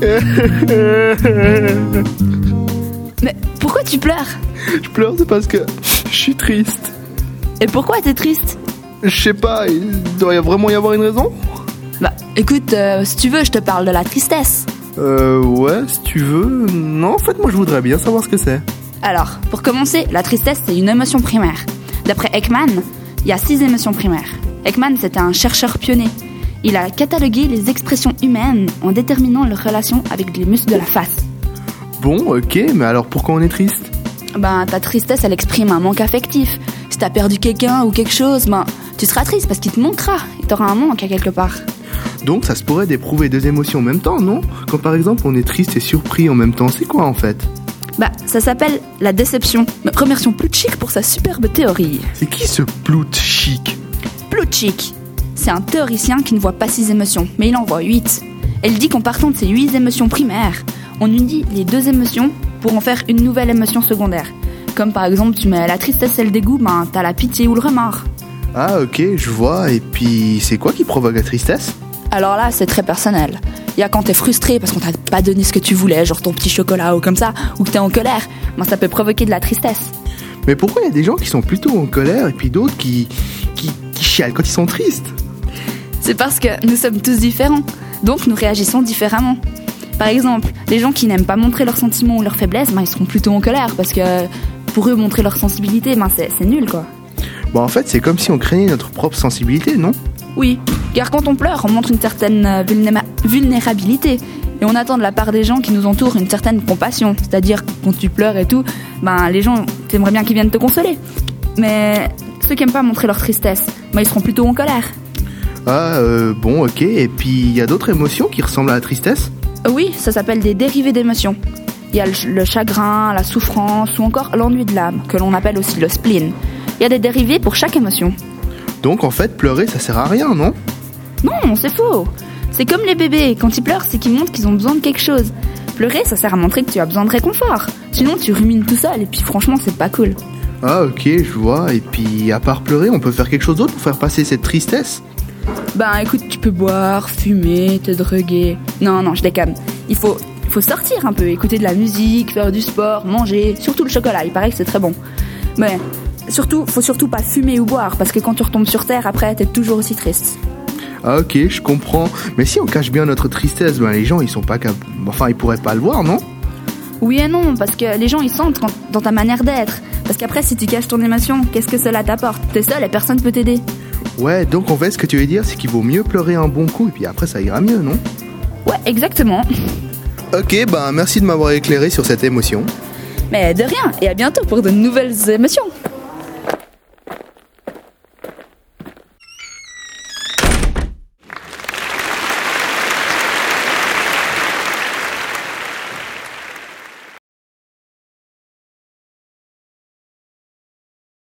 Mais pourquoi tu pleures Je pleure, c'est parce que je suis triste. Et pourquoi t'es triste Je sais pas, il doit y vraiment y avoir une raison Bah écoute, euh, si tu veux, je te parle de la tristesse. Euh, ouais, si tu veux. Non, en fait, moi je voudrais bien savoir ce que c'est. Alors, pour commencer, la tristesse, c'est une émotion primaire. D'après Ekman, il y a six émotions primaires. Ekman, c'était un chercheur pionnier. Il a catalogué les expressions humaines en déterminant leur relation avec les muscles de la face. Bon, ok, mais alors pourquoi on est triste? Ben, ta tristesse, elle exprime un manque affectif. Si t'as perdu quelqu'un ou quelque chose, ben, tu seras triste parce qu'il te manquera. Il t'aura un manque à quelque part. Donc ça se pourrait d'éprouver deux émotions en même temps, non? Quand par exemple on est triste et surpris en même temps, c'est quoi en fait? Bah, ça s'appelle la déception. Mais remercions Plutchik pour sa superbe théorie. C'est qui ce plout chic Plutchik, c'est un théoricien qui ne voit pas six émotions, mais il en voit huit. Elle dit qu'en partant de ces huit émotions primaires, on unit les deux émotions pour en faire une nouvelle émotion secondaire. Comme par exemple, tu mets la tristesse et le dégoût, ben t'as la pitié ou le remords. Ah ok, je vois, et puis c'est quoi qui provoque la tristesse? Alors là, c'est très personnel. Il y a quand t'es frustré parce qu'on t'a pas donné ce que tu voulais, genre ton petit chocolat ou comme ça, ou que t'es en colère, ben ça peut provoquer de la tristesse. Mais pourquoi il y a des gens qui sont plutôt en colère et puis d'autres qui, qui, qui chialent quand ils sont tristes? C'est parce que nous sommes tous différents, donc nous réagissons différemment. Par exemple, les gens qui n'aiment pas montrer leurs sentiments ou leurs faiblesses, ben, ils seront plutôt en colère parce que pour eux, montrer leur sensibilité, ben, c'est nul quoi. Bon en fait c'est comme si on craignait notre propre sensibilité, non? Oui, car quand on pleure, on montre une certaine euh, vulnérabilité. Et on attend de la part des gens qui nous entourent une certaine compassion. C'est-à-dire, quand tu pleures et tout, ben, les gens, t'aimerais bien qu'ils viennent te consoler. Mais ceux qui aiment pas montrer leur tristesse, ben, ils seront plutôt en colère. Ah euh, bon ok, et puis il y a d'autres émotions qui ressemblent à la tristesse? Oui, ça s'appelle des dérivés d'émotions. Il y a le, le chagrin, la souffrance ou encore l'ennui de l'âme, que l'on appelle aussi le spleen. Il y a des dérivés pour chaque émotion. Donc en fait pleurer ça sert à rien, non? Non, c'est faux. C'est comme les bébés, quand ils pleurent, c'est qu'ils montrent qu'ils ont besoin de quelque chose. Pleurer, ça sert à montrer que tu as besoin de réconfort. Sinon, tu rumines tout seul et puis franchement, c'est pas cool. Ah ok, je vois, et puis à part pleurer on peut faire quelque chose d'autre pour faire passer cette tristesse? Ben écoute, tu peux boire, fumer, te droguer. Non, non, je déconne. Il faut, il faut sortir un peu, écouter de la musique, faire du sport, manger, surtout le chocolat, il paraît que c'est très bon. Mais surtout, faut surtout pas fumer ou boire, parce que quand tu retombes sur terre, après, t'es toujours aussi triste. Ah ok, je comprends. Mais si on cache bien notre tristesse, ben les gens ils sont pas cap... Enfin ils pourraient pas le voir, non? Oui et non, parce que les gens ils sentent quand- dans ta manière d'être. Parce qu'après, si tu caches ton émotion, qu'est-ce que cela t'apporte? T'es seul et personne peut t'aider. Ouais, donc en fait ce que tu veux dire c'est qu'il vaut mieux pleurer un bon coup et puis après ça ira mieux, non? Ouais, exactement. Ok, ben merci de m'avoir éclairé sur cette émotion. Mais de rien, et à bientôt pour de nouvelles émotions.